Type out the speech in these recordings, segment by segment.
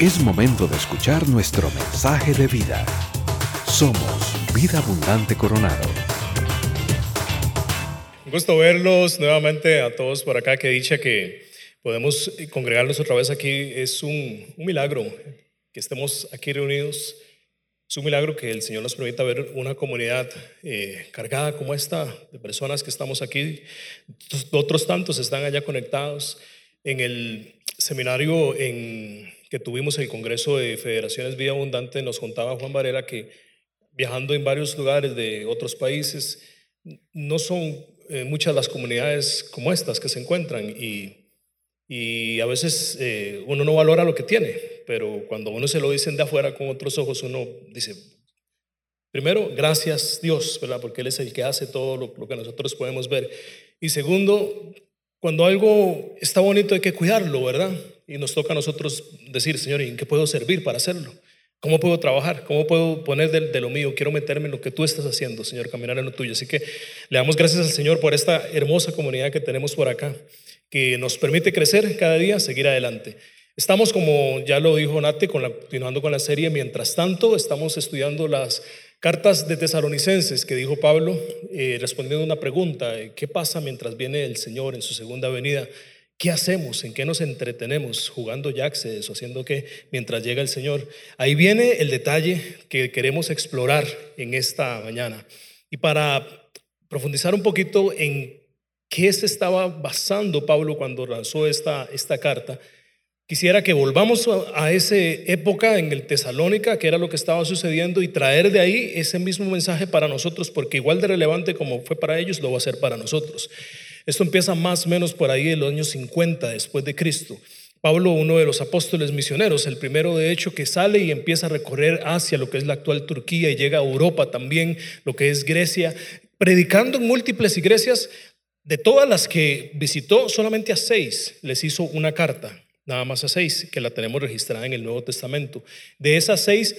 Es momento de escuchar nuestro mensaje de vida. Somos Vida Abundante Coronado. Un gusto verlos nuevamente a todos por acá. Que dicha que podemos congregarnos otra vez aquí. Es un, un milagro que estemos aquí reunidos. Es un milagro que el Señor nos permita ver una comunidad eh, cargada como esta, de personas que estamos aquí. Otros tantos están allá conectados. En el seminario en, que tuvimos el Congreso de Federaciones Vida Abundante, nos contaba Juan Varela que viajando en varios lugares de otros países, no son eh, muchas las comunidades como estas que se encuentran y, y a veces eh, uno no valora lo que tiene pero cuando uno se lo dicen de afuera con otros ojos, uno dice, primero, gracias Dios, ¿verdad? Porque Él es el que hace todo lo, que nosotros podemos ver. Y segundo, cuando algo está bonito hay que cuidarlo, ¿verdad? Y nos toca a nosotros decir, Señor, ¿en qué puedo servir para hacerlo? ¿Cómo puedo trabajar? ¿Cómo puedo poner de, lo mío? Quiero meterme en lo que tú estás haciendo, Señor, caminar en lo tuyo. Así que le damos gracias al Señor por esta hermosa comunidad que tenemos por acá, que nos permite crecer cada día, seguir adelante. Estamos, como ya lo dijo Nate, continuando con la serie. Mientras tanto, estamos estudiando las cartas de tesalonicenses que dijo Pablo, eh, respondiendo a una pregunta, eh, ¿qué pasa mientras viene el Señor en su segunda venida? ¿Qué hacemos? ¿En qué nos entretenemos? ¿Jugando jackses o haciendo qué mientras llega el Señor? Ahí viene el detalle que queremos explorar en esta mañana. Y para profundizar un poquito en qué se estaba basando Pablo cuando lanzó esta, esta carta, Quisiera que volvamos a esa época en el Tesalónica, que era lo que estaba sucediendo, y traer de ahí ese mismo mensaje para nosotros, porque igual de relevante como fue para ellos, lo va a ser para nosotros. Esto empieza más o menos por ahí en los años 50 después de Cristo. Pablo, uno de los apóstoles misioneros, el primero de hecho que sale y empieza a recorrer hacia lo que es la actual Turquía y llega a Europa también, lo que es Grecia, predicando en múltiples iglesias. De todas las que visitó, solamente a seis les hizo una carta nada más a seis, que la tenemos registrada en el Nuevo Testamento. De esas seis,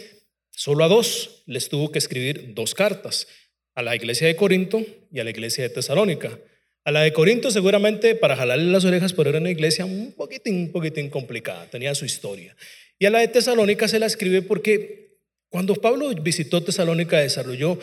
solo a dos les tuvo que escribir dos cartas, a la iglesia de Corinto y a la iglesia de Tesalónica. A la de Corinto seguramente para jalarle las orejas, pero era una iglesia un poquitín, un poquitín complicada, tenía su historia. Y a la de Tesalónica se la escribe porque cuando Pablo visitó Tesalónica desarrolló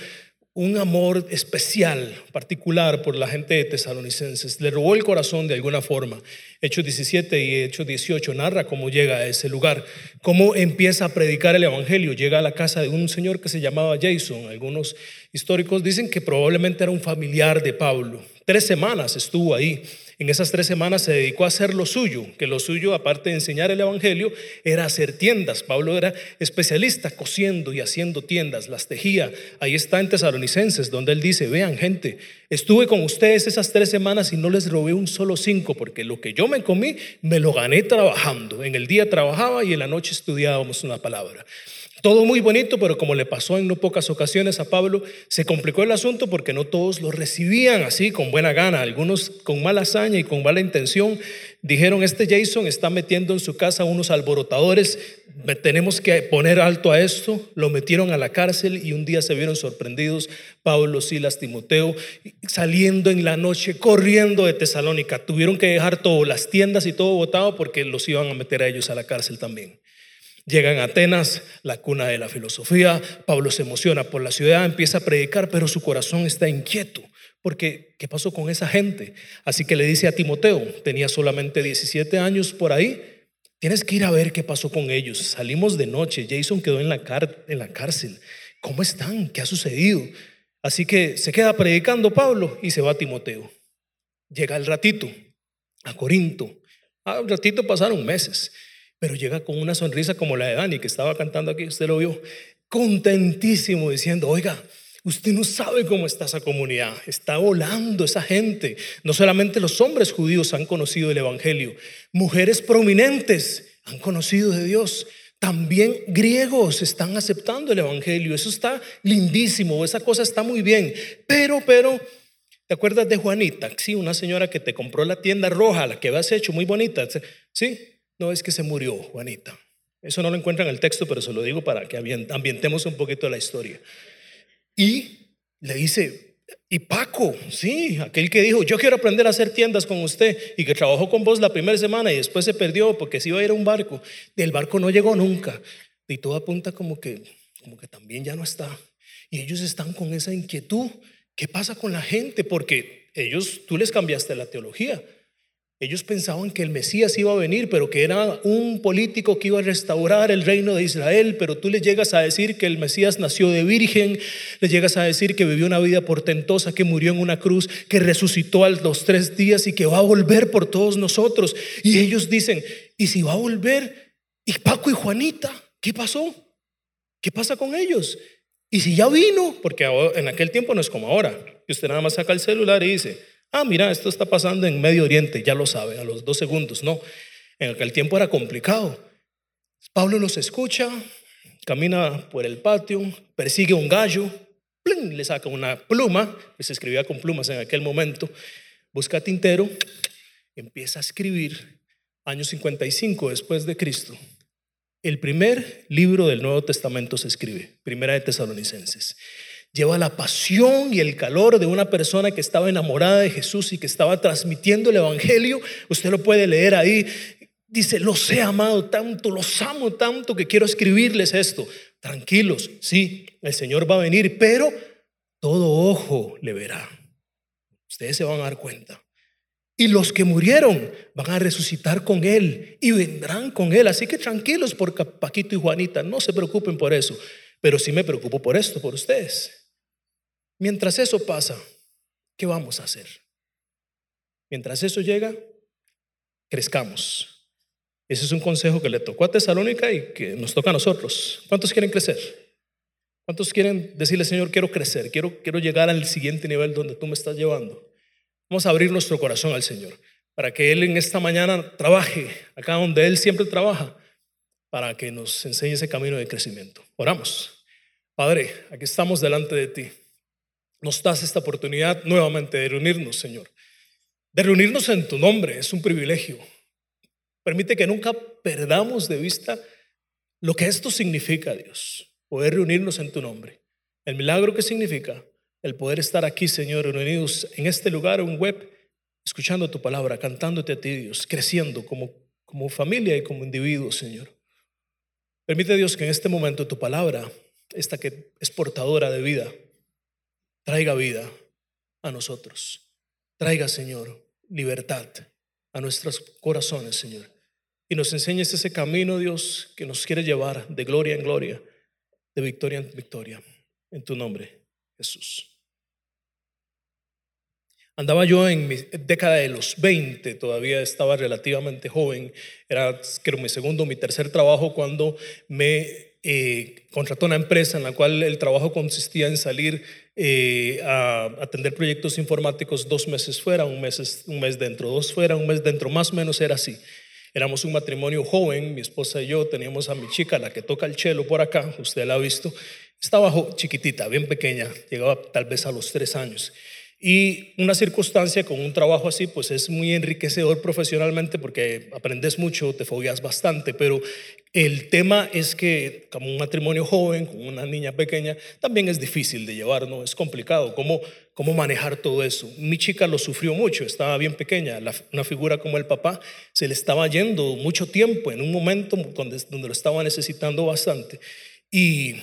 un amor especial, particular por la gente de tesalonicenses. Le robó el corazón de alguna forma. Hechos 17 y Hechos 18 narra cómo llega a ese lugar, cómo empieza a predicar el Evangelio. Llega a la casa de un señor que se llamaba Jason. Algunos históricos dicen que probablemente era un familiar de Pablo. Tres semanas estuvo ahí en esas tres semanas se dedicó a hacer lo suyo, que lo suyo, aparte de enseñar el Evangelio, era hacer tiendas. Pablo era especialista cosiendo y haciendo tiendas, las tejía. Ahí está en Tesalonicenses, donde él dice, vean gente, estuve con ustedes esas tres semanas y no les robé un solo cinco, porque lo que yo me comí, me lo gané trabajando. En el día trabajaba y en la noche estudiábamos una palabra. Todo muy bonito, pero como le pasó en no pocas ocasiones a Pablo, se complicó el asunto porque no todos lo recibían así con buena gana. Algunos con mala hazaña y con mala intención dijeron, este Jason está metiendo en su casa unos alborotadores, tenemos que poner alto a esto. Lo metieron a la cárcel y un día se vieron sorprendidos, Pablo, Silas, Timoteo, saliendo en la noche, corriendo de Tesalónica. Tuvieron que dejar todo, las tiendas y todo botado porque los iban a meter a ellos a la cárcel también. Llegan a Atenas, la cuna de la filosofía. Pablo se emociona por la ciudad, empieza a predicar, pero su corazón está inquieto. Porque, ¿qué pasó con esa gente? Así que le dice a Timoteo, tenía solamente 17 años por ahí, tienes que ir a ver qué pasó con ellos. Salimos de noche, Jason quedó en la, en la cárcel. ¿Cómo están? ¿Qué ha sucedido? Así que se queda predicando Pablo y se va a Timoteo. Llega el ratito a Corinto. Al ah, ratito pasaron meses pero llega con una sonrisa como la de Dani, que estaba cantando aquí, usted lo vio, contentísimo, diciendo, oiga, usted no sabe cómo está esa comunidad, está volando esa gente. No solamente los hombres judíos han conocido el Evangelio, mujeres prominentes han conocido de Dios. También griegos están aceptando el Evangelio. Eso está lindísimo, esa cosa está muy bien. Pero, pero, ¿te acuerdas de Juanita? Sí, una señora que te compró la tienda roja, la que habías hecho, muy bonita. Sí, no es que se murió Juanita. Eso no lo encuentra en el texto, pero se lo digo para que ambientemos un poquito la historia. Y le dice, Y Paco, sí, aquel que dijo, yo quiero aprender a hacer tiendas con usted y que trabajó con vos la primera semana y después se perdió porque se iba a ir a un barco. Del barco no llegó nunca. Y todo apunta como que, como que también ya no está. Y ellos están con esa inquietud. ¿Qué pasa con la gente? Porque ellos, tú les cambiaste la teología. Ellos pensaban que el Mesías iba a venir, pero que era un político que iba a restaurar el reino de Israel, pero tú le llegas a decir que el Mesías nació de virgen, le llegas a decir que vivió una vida portentosa, que murió en una cruz, que resucitó a los tres días y que va a volver por todos nosotros. Y ellos dicen, ¿y si va a volver? ¿Y Paco y Juanita? ¿Qué pasó? ¿Qué pasa con ellos? Y si ya vino, porque en aquel tiempo no es como ahora, que usted nada más saca el celular y dice, ah, mira, esto está pasando en Medio Oriente, ya lo sabe, a los dos segundos. No, en aquel tiempo era complicado. Pablo los escucha, camina por el patio, persigue un gallo, le saca una pluma, que se escribía con plumas en aquel momento, busca tintero, empieza a escribir, año 55 después de Cristo. El primer libro del Nuevo Testamento se escribe, Primera de Tesalonicenses lleva la pasión y el calor de una persona que estaba enamorada de Jesús y que estaba transmitiendo el Evangelio. Usted lo puede leer ahí. Dice, los he amado tanto, los amo tanto que quiero escribirles esto. Tranquilos, sí, el Señor va a venir, pero todo ojo le verá. Ustedes se van a dar cuenta. Y los que murieron van a resucitar con Él y vendrán con Él. Así que tranquilos por Paquito y Juanita, no se preocupen por eso. Pero sí me preocupo por esto, por ustedes. Mientras eso pasa, ¿qué vamos a hacer? Mientras eso llega, crezcamos. Ese es un consejo que le tocó a Tesalónica y que nos toca a nosotros. ¿Cuántos quieren crecer? ¿Cuántos quieren decirle, Señor, quiero crecer, quiero, quiero llegar al siguiente nivel donde tú me estás llevando? Vamos a abrir nuestro corazón al Señor para que Él en esta mañana trabaje acá donde Él siempre trabaja, para que nos enseñe ese camino de crecimiento. Oramos. Padre, aquí estamos delante de ti nos das esta oportunidad nuevamente de reunirnos, Señor. De reunirnos en tu nombre, es un privilegio. Permite que nunca perdamos de vista lo que esto significa, Dios, poder reunirnos en tu nombre. El milagro que significa el poder estar aquí, Señor, reunidos en este lugar, un web, escuchando tu palabra, cantándote a ti, Dios, creciendo como, como familia y como individuo, Señor. Permite, Dios, que en este momento tu palabra, esta que es portadora de vida, traiga vida a nosotros. Traiga, Señor, libertad a nuestros corazones, Señor. Y nos enseñes ese camino, Dios, que nos quiere llevar de gloria en gloria, de victoria en victoria. En tu nombre, Jesús. Andaba yo en mi década de los 20, todavía estaba relativamente joven, era creo mi segundo, mi tercer trabajo cuando me eh, contrató una empresa en la cual el trabajo consistía en salir eh, a atender proyectos informáticos dos meses fuera, un mes, un mes dentro, dos fuera, un mes dentro, más o menos era así. Éramos un matrimonio joven, mi esposa y yo, teníamos a mi chica, la que toca el chelo por acá, usted la ha visto, estaba chiquitita, bien pequeña, llegaba tal vez a los tres años. Y una circunstancia con un trabajo así, pues es muy enriquecedor profesionalmente porque aprendes mucho, te fogueas bastante, pero el tema es que como un matrimonio joven, con una niña pequeña, también es difícil de llevar, ¿no? Es complicado. ¿Cómo, cómo manejar todo eso? Mi chica lo sufrió mucho, estaba bien pequeña. una figura como el papá se le estaba yendo mucho tiempo en un momento donde, donde lo estaba necesitando bastante. Y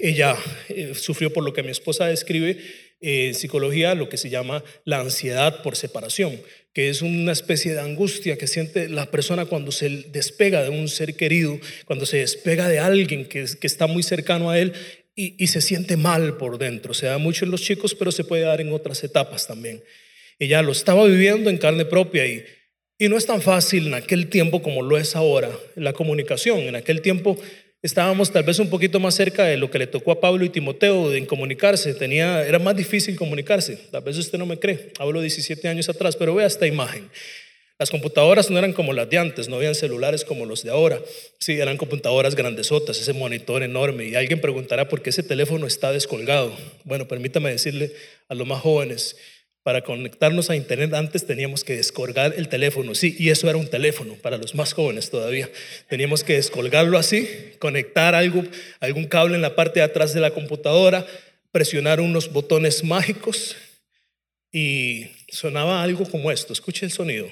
ella eh, sufrió por lo que mi esposa describe en psicología lo que se llama la ansiedad por separación, que es una especie de angustia que siente la persona cuando se despega de un ser querido, cuando se despega de alguien que, está muy cercano a él y, se siente mal por dentro. Se da mucho en los chicos, pero se puede dar en otras etapas también. Ella lo estaba viviendo en carne propia y, y no es tan fácil en aquel tiempo como lo es ahora la comunicación. En aquel tiempo estábamos tal vez un poquito más cerca de lo que le tocó a Pablo y Timoteo en comunicarse. Tenía, era más difícil comunicarse. Tal vez usted no me cree. Hablo 17 años atrás, pero vea esta imagen. Las computadoras no eran como las de antes, no habían celulares como los de ahora. Sí, eran computadoras grandesotas, ese monitor enorme. Y alguien preguntará por qué ese teléfono está descolgado. Bueno, permítame decirle a los más jóvenes, para conectarnos a Internet antes teníamos que descolgar el teléfono, sí, y eso era un teléfono para los más jóvenes todavía. Teníamos que descolgarlo así, conectar algo, algún cable en la parte de atrás de la computadora, presionar unos botones mágicos y sonaba algo como esto. Escuche el sonido.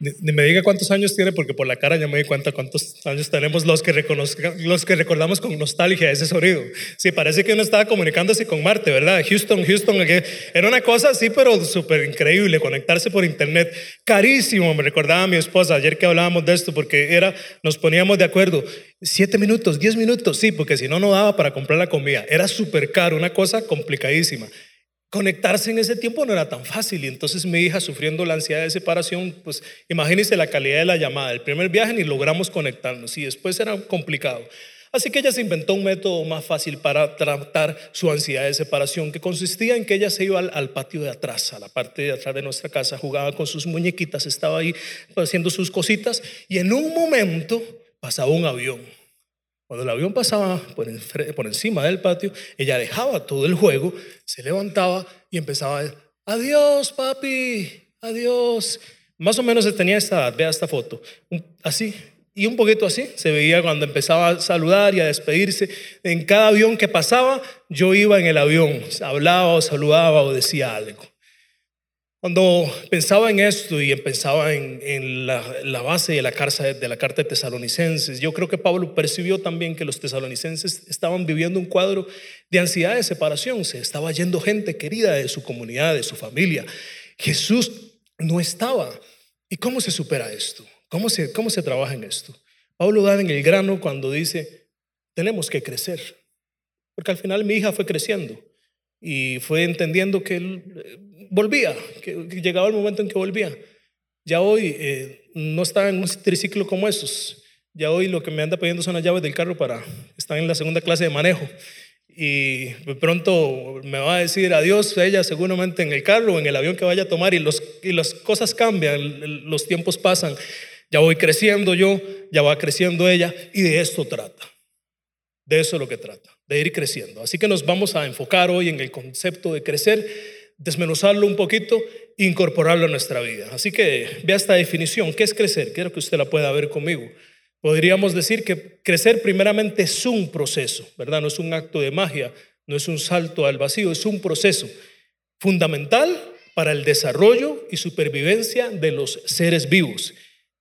Ni, me diga cuántos años tiene, porque por la cara ya me di cuenta cuántos años tenemos los que, los que recordamos con nostalgia ese sonido. Sí, parece que uno estaba comunicándose con Marte, ¿verdad? Houston, Houston, era una cosa así, pero súper increíble, conectarse por internet. Carísimo, me recordaba a mi esposa ayer que hablábamos de esto, porque era, nos poníamos de acuerdo, siete minutos, diez minutos, sí, porque si no, no daba para comprar la comida. Era súper caro, una cosa complicadísima conectarse en ese tiempo no era tan fácil y entonces mi hija sufriendo la ansiedad de separación, pues imagínense la calidad de la llamada. El primer viaje ni logramos conectarnos y después era complicado. Así que ella se inventó un método más fácil para tratar su ansiedad de separación, que consistía en que ella se iba al, patio de atrás, a la parte de atrás de nuestra casa, jugaba con sus muñequitas, estaba ahí haciendo sus cositas y en un momento pasaba un avión. Cuando el avión pasaba por, encima del patio, ella dejaba todo el juego, se levantaba y empezaba a decir, adiós papi, adiós. Más o menos tenía esta edad, vea esta foto, así, y un poquito así, se veía cuando empezaba a saludar y a despedirse. En cada avión que pasaba, yo iba en el avión, hablaba o saludaba o decía algo. Cuando pensaba en esto y pensaba en, la, base de la, carta, de Tesalonicenses, yo creo que Pablo percibió también que los tesalonicenses estaban viviendo un cuadro de ansiedad de separación. Se estaba yendo gente querida de su comunidad, de su familia. Jesús no estaba. ¿Y cómo se supera esto? ¿Cómo se, cómo se trabaja en esto? Pablo da en el grano cuando dice, tenemos que crecer. Porque al final mi hija fue creciendo y fue entendiendo que volvía, que, llegaba el momento en que volvía. Ya hoy eh, no está en un triciclo como esos. Ya hoy lo que me anda pidiendo son las llaves del carro para estar en la segunda clase de manejo. Y pronto me va a decir adiós ella seguramente en el carro o en el avión que vaya a tomar y, los, y las cosas cambian, los tiempos pasan. Ya voy creciendo yo, ya va creciendo ella y de esto trata. De eso es lo que trata, de ir creciendo. Así que nos vamos a enfocar hoy en el concepto de crecer desmenuzarlo un poquito, incorporarlo a nuestra vida. Así que vea esta definición. ¿Qué es crecer? Quiero que usted la pueda ver conmigo. Podríamos decir que crecer primeramente es un proceso, ¿verdad? No es un acto de magia, no es un salto al vacío, es un proceso fundamental para el desarrollo y supervivencia de los seres vivos.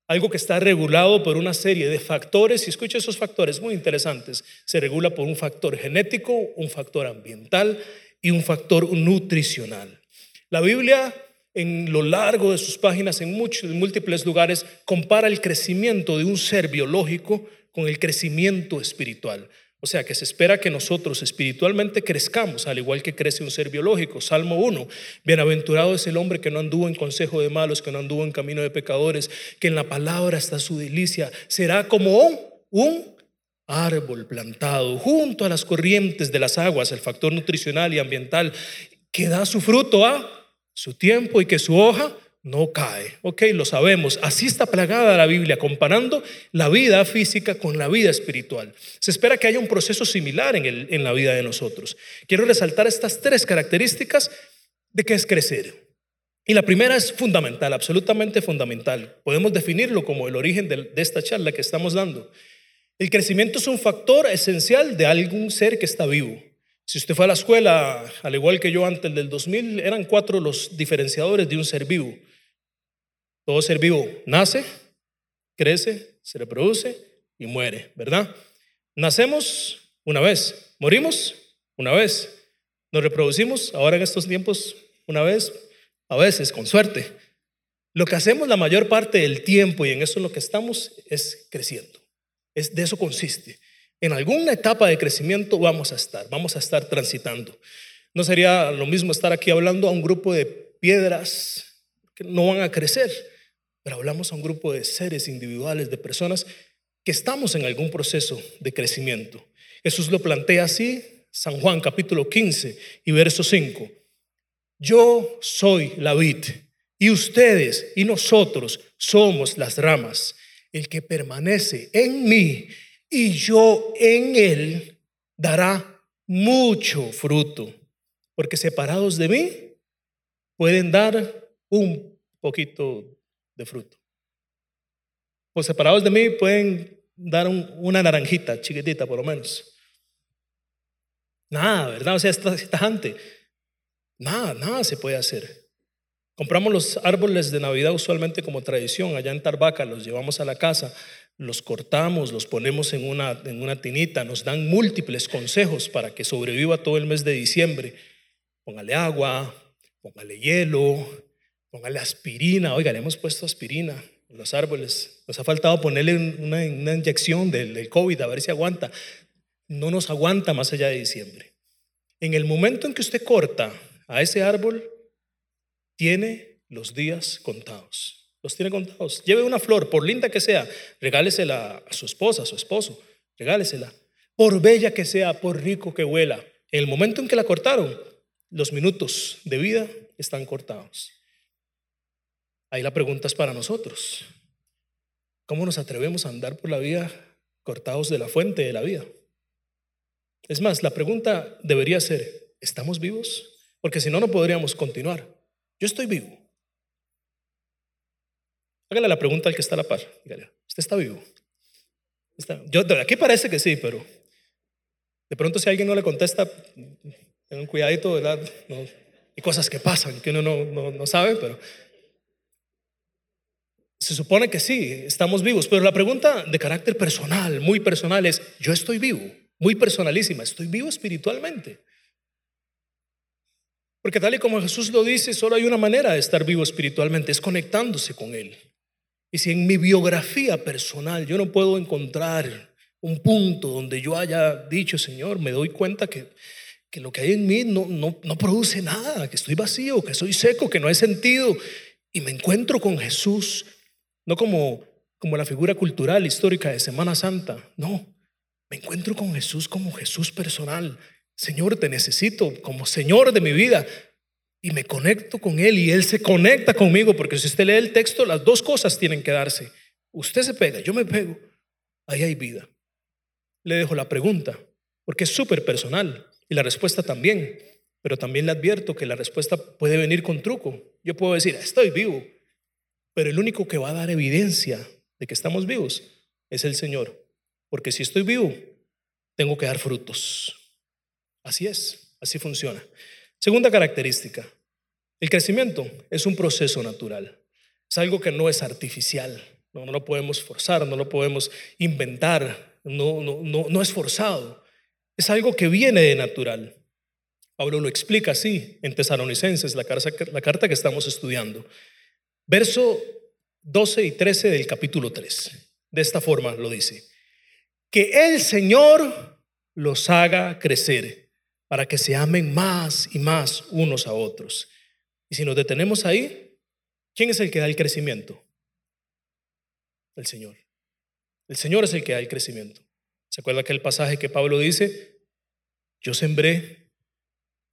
Algo que está regulado por una serie de factores, y escucha esos factores muy interesantes, se regula por un factor genético, un factor ambiental y un factor nutricional. La Biblia en lo largo de sus páginas, en muchos, múltiples lugares, compara el crecimiento de un ser biológico con el crecimiento espiritual. O sea que se espera que nosotros espiritualmente crezcamos, al igual que crece un ser biológico. Salmo 1, bienaventurado es el hombre que no anduvo en consejo de malos, que no anduvo en camino de pecadores, que en la palabra está su delicia. Será como un árbol plantado junto a las corrientes de las aguas, el factor nutricional y ambiental, que da su fruto a su tiempo y que su hoja no cae. Ok, lo sabemos. Así está plagada la Biblia, comparando la vida física con la vida espiritual. Se espera que haya un proceso similar en, el, en la vida de nosotros. Quiero resaltar estas tres características de qué es crecer. Y la primera es fundamental, absolutamente fundamental. Podemos definirlo como el origen de, de esta charla que estamos dando. El crecimiento es un factor esencial de algún ser que está vivo. Si usted fue a la escuela, al igual que yo antes del 2000, eran cuatro los diferenciadores de un ser vivo. Todo ser vivo nace, crece, se reproduce y muere, ¿verdad? Nacemos una vez, morimos una vez, nos reproducimos ahora en estos tiempos una vez, a veces con suerte. Lo que hacemos la mayor parte del tiempo y en eso es lo que estamos es creciendo. Es, de eso consiste. En alguna etapa de crecimiento vamos a estar, vamos a estar transitando. No sería lo mismo estar aquí hablando a un grupo de piedras que no van a crecer, pero hablamos a un grupo de seres individuales, de personas que estamos en algún proceso de crecimiento. Jesús lo plantea así, San Juan capítulo 15 y verso 5. Yo soy la vid Y ustedes y nosotros somos las ramas. El que permanece en mí y yo en él dará mucho fruto. Porque separados de mí pueden dar un poquito de fruto. O separados de mí pueden dar una naranjita chiquitita por lo menos. Nada, ¿verdad? O sea, es tajante. Nada, nada se puede hacer. Compramos los árboles de Navidad usualmente como tradición. Allá en Tarbaca los llevamos a la casa, los cortamos, los ponemos en una, en una tinita, nos dan múltiples consejos para que sobreviva todo el mes de diciembre. Póngale agua, póngale hielo, póngale aspirina. Oiga, le hemos puesto aspirina a los árboles. Nos ha faltado ponerle una, una inyección del, del COVID a ver si aguanta. No nos aguanta más allá de diciembre. En el momento en que usted corta a ese árbol, tiene los días contados. Los tiene contados. Lleve una flor, por linda que sea, regálesela a su esposa, a su esposo, regálesela. Por bella que sea, por rico que huela. En el momento en que la cortaron, los minutos de vida están cortados. Ahí la pregunta es para nosotros. ¿Cómo nos atrevemos a andar por la vida cortados de la fuente de la vida? Es más, la pregunta debería ser, ¿estamos vivos? Porque si no, no podríamos continuar. Yo estoy vivo. Hágale la pregunta al que está a la par. Dígale, ¿usted está vivo? aquí parece que sí, pero de pronto si alguien no le contesta, tengan cuidadito, ¿verdad? hay cosas que pasan que uno no, no sabe, pero se supone que sí, estamos vivos. Pero la pregunta de carácter personal, muy personal, es, ¿yo estoy vivo? Muy personalísima, ¿estoy vivo espiritualmente? Porque tal y como Jesús lo dice, solo hay una manera de estar vivo espiritualmente, es conectándose con Él. Y si en mi biografía personal yo no puedo encontrar un punto donde yo haya dicho, Señor, me doy cuenta que, que lo que hay en mí no, no, no produce nada, que estoy vacío, que soy seco, que no he sentido, y me encuentro con Jesús, no como, como la figura cultural histórica de Semana Santa, no, me encuentro con Jesús como Jesús personal, Señor, te necesito como Señor de mi vida. Y me conecto con Él y Él se conecta conmigo, porque si usted lee el texto, las dos cosas tienen que darse. Usted se pega, yo me pego, ahí hay vida. Le dejo la pregunta, porque es súper personal y la respuesta también, pero también le advierto que la respuesta puede venir con truco. Yo puedo decir, estoy vivo, pero el único que va a dar evidencia de que estamos vivos es el Señor, porque si estoy vivo, tengo que dar frutos. Así es, así funciona. Segunda característica, el crecimiento es un proceso natural, es algo que no es artificial, no, lo podemos forzar, no lo podemos inventar, no, no, no, no es forzado, es algo que viene de natural. Pablo lo explica así en Tesalonicenses, la carta, la carta que estamos estudiando. Verso 12 y 13 del capítulo 3. De esta forma lo dice. Que el Señor los haga crecer para que se amen más y más unos a otros. Y si nos detenemos ahí, ¿quién es el que da el crecimiento? El Señor. El Señor es el que da el crecimiento. ¿Se acuerda aquel pasaje que Pablo dice? Yo sembré,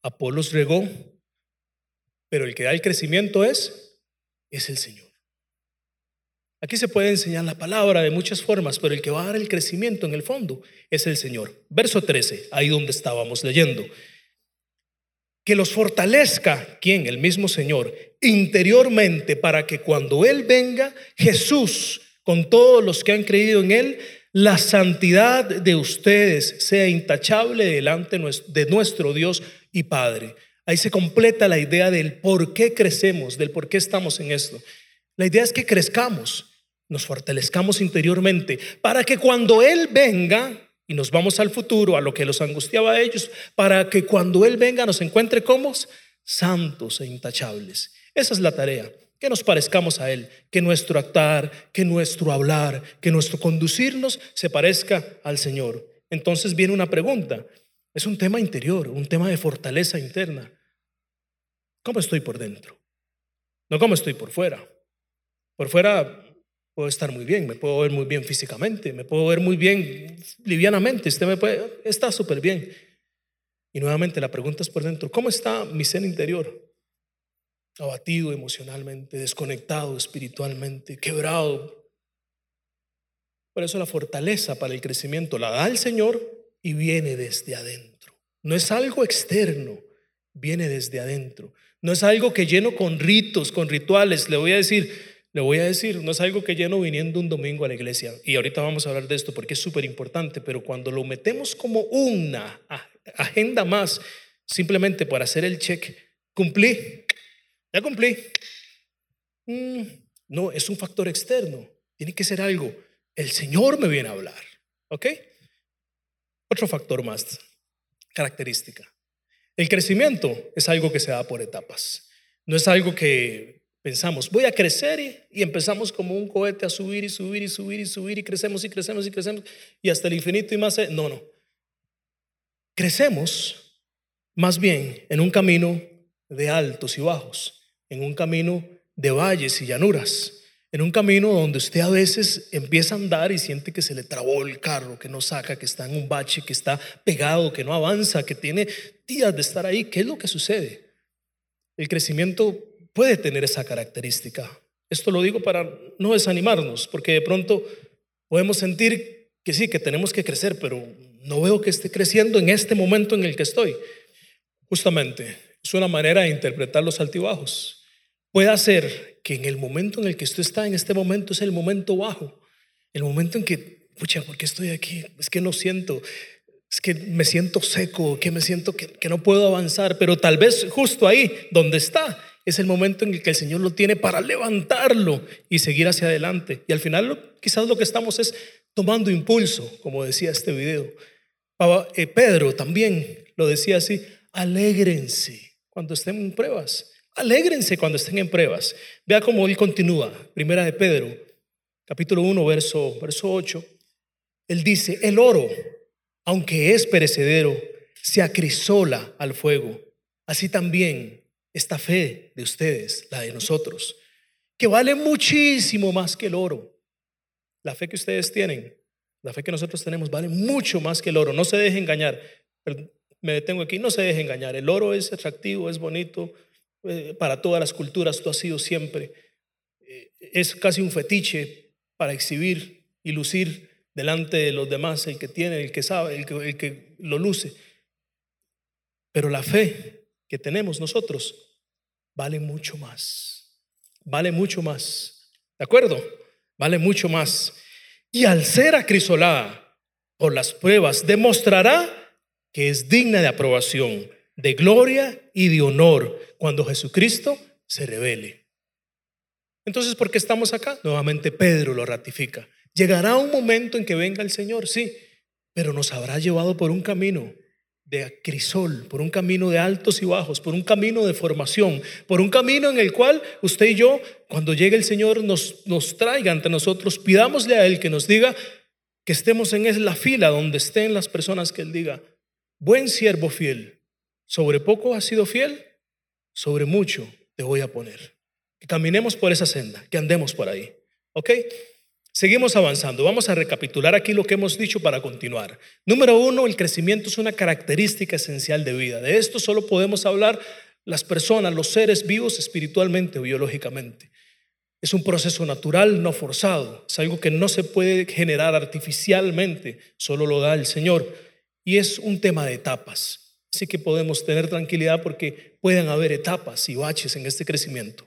Apolos regó, pero el que da el crecimiento es, es el Señor. Aquí se puede enseñar la palabra de muchas formas, pero el que va a dar el crecimiento en el fondo es el Señor. Verso 13, ahí donde estábamos leyendo. Que los fortalezca, ¿quién? El mismo Señor, interiormente para que cuando Él venga, Jesús, con todos los que han creído en Él, la santidad de ustedes sea intachable delante de nuestro Dios y Padre. Ahí se completa la idea del por qué crecemos, del por qué estamos en esto. La idea es que crezcamos nos fortalezcamos interiormente para que cuando Él venga, y nos vamos al futuro, a lo que los angustiaba a ellos, para que cuando Él venga nos encuentre como santos e intachables. Esa es la tarea, que nos parezcamos a Él, que nuestro actuar, que nuestro hablar, que nuestro conducirnos se parezca al Señor. Entonces viene una pregunta, es un tema interior, un tema de fortaleza interna. ¿Cómo estoy por dentro? No cómo estoy por fuera. Por fuera Puedo estar muy bien, me puedo ver muy bien físicamente, me puedo ver muy bien livianamente, usted me puede, está súper bien. Y nuevamente la pregunta es por dentro, ¿cómo está mi ser interior? abatido emocionalmente, desconectado espiritualmente, quebrado. Por eso la fortaleza para el crecimiento la da el Señor y viene desde adentro. No es algo externo, viene desde adentro. No es algo que lleno con ritos, con rituales. Le voy a decir, le voy a decir, no es algo que lleno viniendo un domingo a la iglesia. Y ahorita vamos a hablar de esto porque es súper importante, pero cuando lo metemos como una agenda más, simplemente para hacer el check, cumplí, ya cumplí. Mm, no, es un factor externo. Tiene que ser algo. El Señor me viene a hablar. ¿Ok? Otro factor más, característica. El crecimiento es algo que se da por etapas. No es algo que pensamos, voy a crecer y, empezamos como un cohete a subir y subir y subir y subir y crecemos y crecemos y crecemos y hasta el infinito y más. No, no. Crecemos más bien en un camino de altos y bajos, en un camino de valles y llanuras en un camino donde usted a veces empieza a andar y siente que se le trabó el carro, que no saca, que está en un bache, que está pegado, que no avanza, que tiene días de estar ahí. ¿Qué es lo que sucede? El crecimiento puede tener esa característica. Esto lo digo para no desanimarnos, porque de pronto podemos sentir que sí, que tenemos que crecer, pero no veo que esté creciendo en este momento en el que estoy. Justamente, es una manera de interpretar los altibajos. Puede ser que en el momento en el que usted está, en este momento es el momento bajo, el momento en que, pucha, ¿por qué estoy aquí? Es que no siento, es que me siento seco, que me siento que, que no puedo avanzar, pero tal vez justo ahí donde está es el momento en el que el Señor lo tiene para levantarlo y seguir hacia adelante. Y al final quizás lo que estamos es tomando impulso, como decía este video. Eh, Pedro también lo decía así, alégrense cuando estén en pruebas. Alégrense cuando estén en pruebas. Vea cómo él continúa. Primera de Pedro, capítulo 1, verso, verso 8. Él dice, el oro, aunque es perecedero, se acrisola al fuego. Así también esta fe de ustedes, la de nosotros, que vale muchísimo más que el oro. La fe que ustedes tienen, la fe que nosotros tenemos, vale mucho más que el oro. No se deje engañar. Me detengo aquí, no se deje engañar. El oro es atractivo, es bonito, eh, para todas las culturas, tú has sido siempre. Eh, es casi un fetiche para exhibir y lucir delante de los demás el que tiene, el que sabe, el que, el que lo luce. Pero la fe que tenemos nosotros vale mucho más. Vale mucho más. ¿De acuerdo? Vale mucho más. Y al ser acrisolada por las pruebas, demostrará que es digna de aprobación de gloria y de honor cuando Jesucristo se revele. Entonces, ¿por qué estamos acá? Nuevamente Pedro lo ratifica. Llegará un momento en que venga el Señor, sí, pero nos habrá llevado por un camino de crisol, por un camino de altos y bajos, por un camino de formación, por un camino en el cual usted y yo, cuando llegue el Señor, nos, nos traiga ante nosotros, pidámosle a Él que nos diga que estemos en la fila donde estén las personas que Él diga, buen siervo fiel, sobre poco has sido fiel, sobre mucho te voy a poner. Que caminemos por esa senda, que andemos por ahí. ¿Ok? Seguimos avanzando. Vamos a recapitular aquí lo que hemos dicho para continuar. Número uno, el crecimiento es una característica esencial de vida. De esto solo podemos hablar las personas, los seres vivos espiritualmente o biológicamente. Es un proceso natural, no forzado. Es algo que no se puede generar artificialmente, solo lo da el Señor. Y es un tema de etapas. Así que podemos tener tranquilidad porque pueden haber etapas y baches en este crecimiento.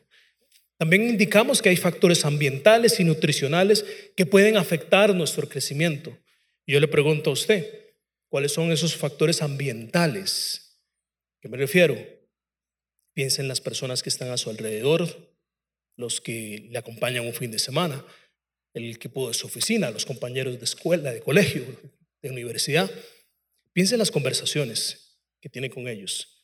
También indicamos que hay factores ambientales y nutricionales que pueden afectar nuestro crecimiento. yo le pregunto a usted, ¿cuáles son esos factores ambientales? ¿Qué me refiero? Piensa en las personas que están a su alrededor, los que le acompañan un fin de semana, el equipo de su oficina, los compañeros de escuela, de colegio, de universidad. Piensa en las conversaciones, que tiene con ellos.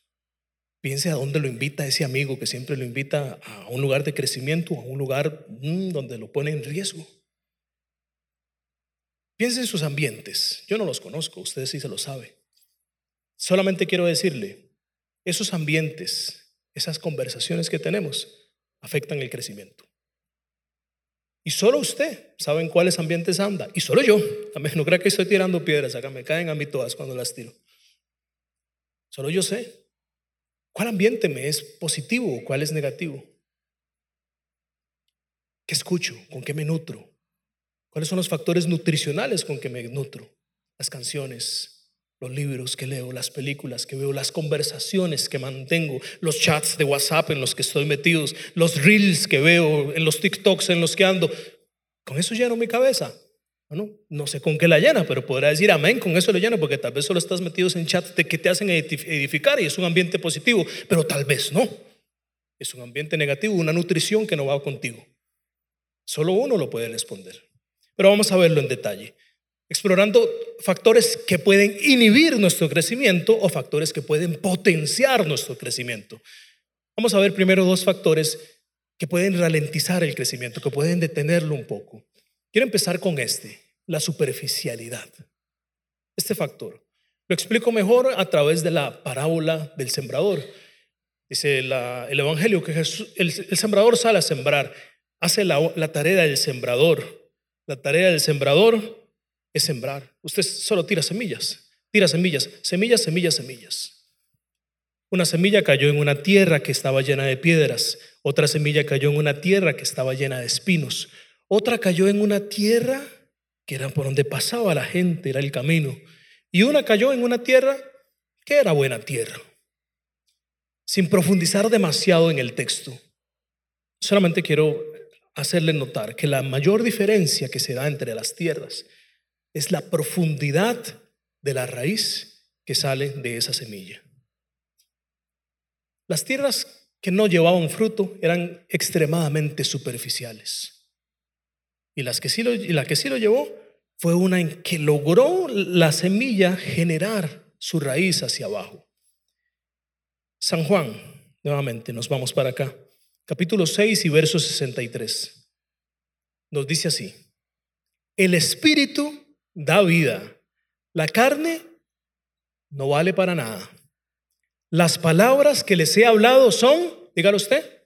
Piense a dónde lo invita ese amigo que siempre lo invita a un lugar de crecimiento, a un lugar mm, donde lo pone en riesgo. Piense en sus ambientes. Yo no los conozco, usted sí se lo sabe. Solamente quiero decirle, esos ambientes, esas conversaciones que tenemos, afectan el crecimiento. Y solo usted sabe en cuáles ambientes anda. Y solo yo. También no crea que estoy tirando piedras acá. Me caen a mí todas cuando las tiro. Solo yo sé. ¿Cuál ambiente me es positivo? ¿Cuál es negativo? ¿Qué escucho? ¿Con qué me nutro? ¿Cuáles son los factores nutricionales con que me nutro? Las canciones, los libros que leo, las películas que veo, las conversaciones que mantengo, los chats de WhatsApp en los que estoy metidos, los reels que veo, en los TikToks en los que ando. Con eso lleno mi cabeza. No sé con qué la llena, pero podrá decir amén, con eso lo lleno, porque tal vez solo estás metidos en chats de que te hacen edificar y es un ambiente positivo, pero tal vez no. Es un ambiente negativo, una nutrición que no va contigo. Solo uno lo puede responder. Pero vamos a verlo en detalle, explorando factores que pueden inhibir nuestro crecimiento o factores que pueden potenciar nuestro crecimiento. Vamos a ver primero dos factores que pueden ralentizar el crecimiento, que pueden detenerlo un poco. Quiero empezar con este, la superficialidad. Este factor. Lo explico mejor a través de la parábola del sembrador. Dice el Evangelio que el, sembrador sale a sembrar, hace la tarea del sembrador. La tarea del sembrador es sembrar. Usted solo tira semillas, tira semillas, semillas, semillas, semillas. Una semilla cayó en una tierra que estaba llena de piedras, otra semilla cayó en una tierra que estaba llena de espinos, otra cayó en una tierra que era por donde pasaba la gente, era el camino. Y una cayó en una tierra que era buena tierra. Sin profundizar demasiado en el texto, solamente quiero hacerle notar que la mayor diferencia que se da entre las tierras es la profundidad de la raíz que sale de esa semilla. Las tierras que no llevaban fruto eran extremadamente superficiales. Y, las que sí lo, y la que sí lo llevó fue una en que logró la semilla generar su raíz hacia abajo. San Juan, nuevamente, nos vamos para acá. Capítulo 6 y verso 63. Nos dice así, el espíritu da vida, la carne no vale para nada. Las palabras que les he hablado son, dígalo usted,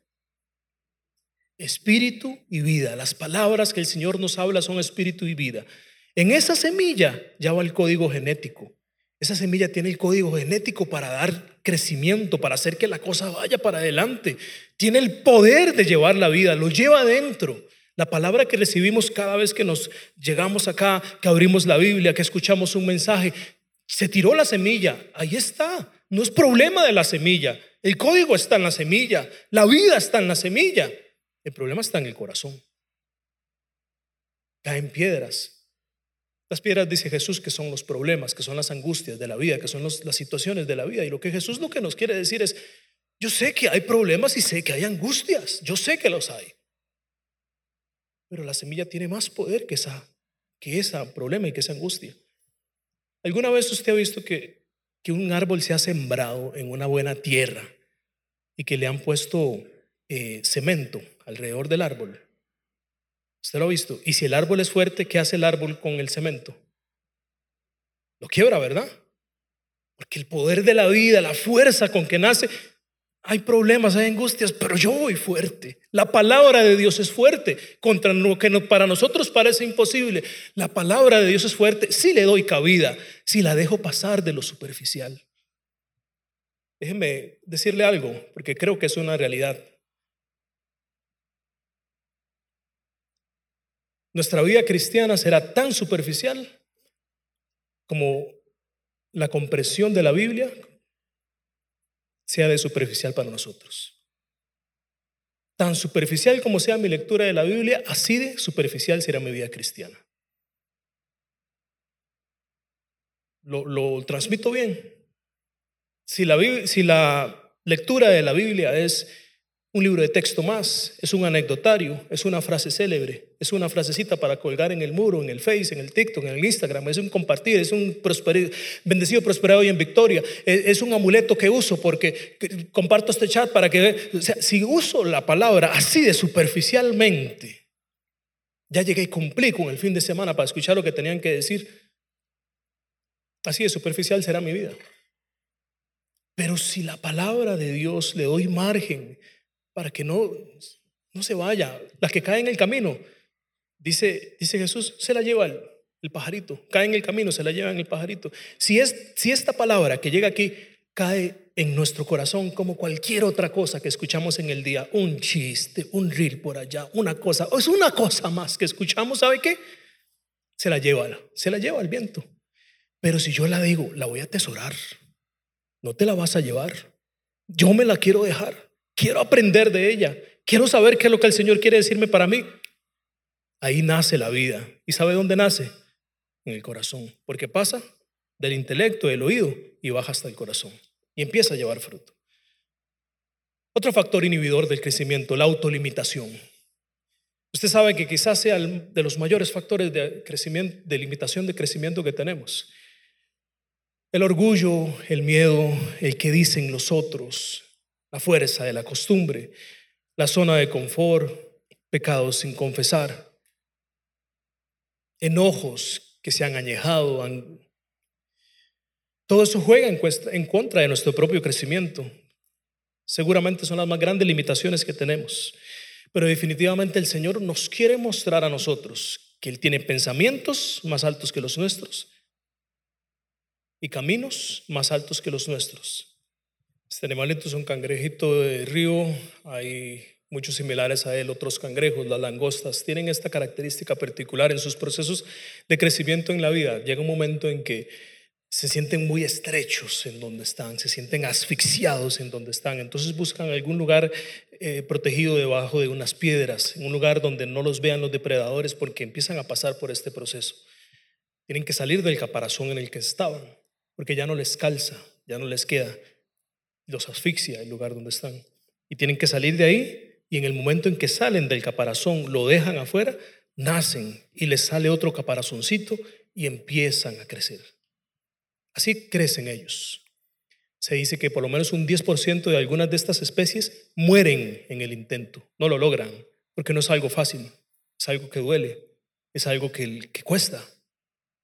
espíritu y vida. Las palabras que el Señor nos habla son espíritu y vida. En esa semilla ya va el código genético. Esa semilla tiene el código genético para dar crecimiento, para hacer que la cosa vaya para adelante. Tiene el poder de llevar la vida, lo lleva adentro. La palabra que recibimos cada vez que nos llegamos acá, que abrimos la Biblia, que escuchamos un mensaje, se tiró la semilla, ahí está. No es problema de la semilla. El código está en la semilla, la vida está en la semilla. El problema está en el corazón. Caen piedras. Las piedras, dice Jesús, que son los problemas, que son las angustias de la vida, que son las situaciones de la vida. Y lo que Jesús lo que nos quiere decir es, yo sé que hay problemas y sé que hay angustias, yo sé que los hay. Pero la semilla tiene más poder que esa, que ese problema y que esa angustia. ¿Alguna vez usted ha visto que, que un árbol se ha sembrado en una buena tierra y que le han puesto eh, cemento alrededor del árbol. Usted lo ha visto. Y si el árbol es fuerte, ¿qué hace el árbol con el cemento? Lo quiebra, ¿verdad? Porque el poder de la vida, la fuerza con que nace, hay problemas, hay angustias, pero yo voy fuerte. La palabra de Dios es fuerte contra lo que para nosotros parece imposible. La palabra de Dios es fuerte si le doy cabida, si la dejo pasar de lo superficial. Déjenme decirle algo, porque creo que es una realidad. Nuestra vida cristiana será tan superficial como la compresión de la Biblia sea de superficial para nosotros. Tan superficial como sea mi lectura de la Biblia, así de superficial será mi vida cristiana. Lo, lo transmito bien. Si la, si la lectura de la Biblia es un libro de texto más, es un anecdotario, es una frase célebre, es una frasecita para colgar en el muro, en el Face, en el TikTok, en el Instagram, es un compartir, es un bendecido, prosperado y en victoria, es, un amuleto que uso porque comparto este chat para que, o sea, si uso la palabra así de superficialmente, ya llegué y cumplí con el fin de semana para escuchar lo que tenían que decir, así de superficial será mi vida. Pero si la palabra de Dios le doy margen, para que no, no se vaya. Las que caen en el camino, dice, dice Jesús, se la lleva el, el pajarito. Cae en el camino, se la lleva en el pajarito. Si, es, si esta palabra que llega aquí cae en nuestro corazón como cualquier otra cosa que escuchamos en el día, un chiste, un reel por allá, una cosa, es una cosa más que escuchamos, ¿sabe qué? Se la lleva, se la lleva el viento. Pero si yo la digo, la voy a atesorar, no te la vas a llevar. Yo me la quiero dejar, quiero aprender de ella, quiero saber qué es lo que el Señor quiere decirme para mí. Ahí nace la vida. ¿Y sabe dónde nace? En el corazón. Porque pasa del intelecto, del oído, y baja hasta el corazón y empieza a llevar fruto. Otro factor inhibidor del crecimiento, la autolimitación. Usted sabe que quizás sea de los mayores factores de, crecimiento, de limitación de crecimiento que tenemos. El orgullo, el miedo, el que dicen los otros, la fuerza de la costumbre, la zona de confort, pecados sin confesar, enojos que se han añejado, han todo eso juega en contra de nuestro propio crecimiento. Seguramente son las más grandes limitaciones que tenemos. Pero definitivamente el Señor nos quiere mostrar a nosotros que Él tiene pensamientos más altos que los nuestros y caminos más altos que los nuestros. Este animalito es un cangrejito de río, hay muchos similares a él, otros cangrejos, las langostas, tienen esta característica particular en sus procesos de crecimiento en la vida. Llega un momento en que se sienten muy estrechos en donde están, se sienten asfixiados en donde están. Entonces buscan algún lugar eh, protegido debajo de unas piedras, en un lugar donde no los vean los depredadores porque empiezan a pasar por este proceso. Tienen que salir del caparazón en el que estaban, porque ya no les calza, ya no les queda, los asfixia el lugar donde están. Y tienen que salir de ahí y en el momento en que salen del caparazón, lo dejan afuera, nacen y les sale otro caparazoncito y empiezan a crecer. Así crecen ellos. Se dice que por lo menos un 10% de algunas de estas especies mueren en el intento, no lo logran, porque no es algo fácil, es algo que duele, es algo que, que cuesta,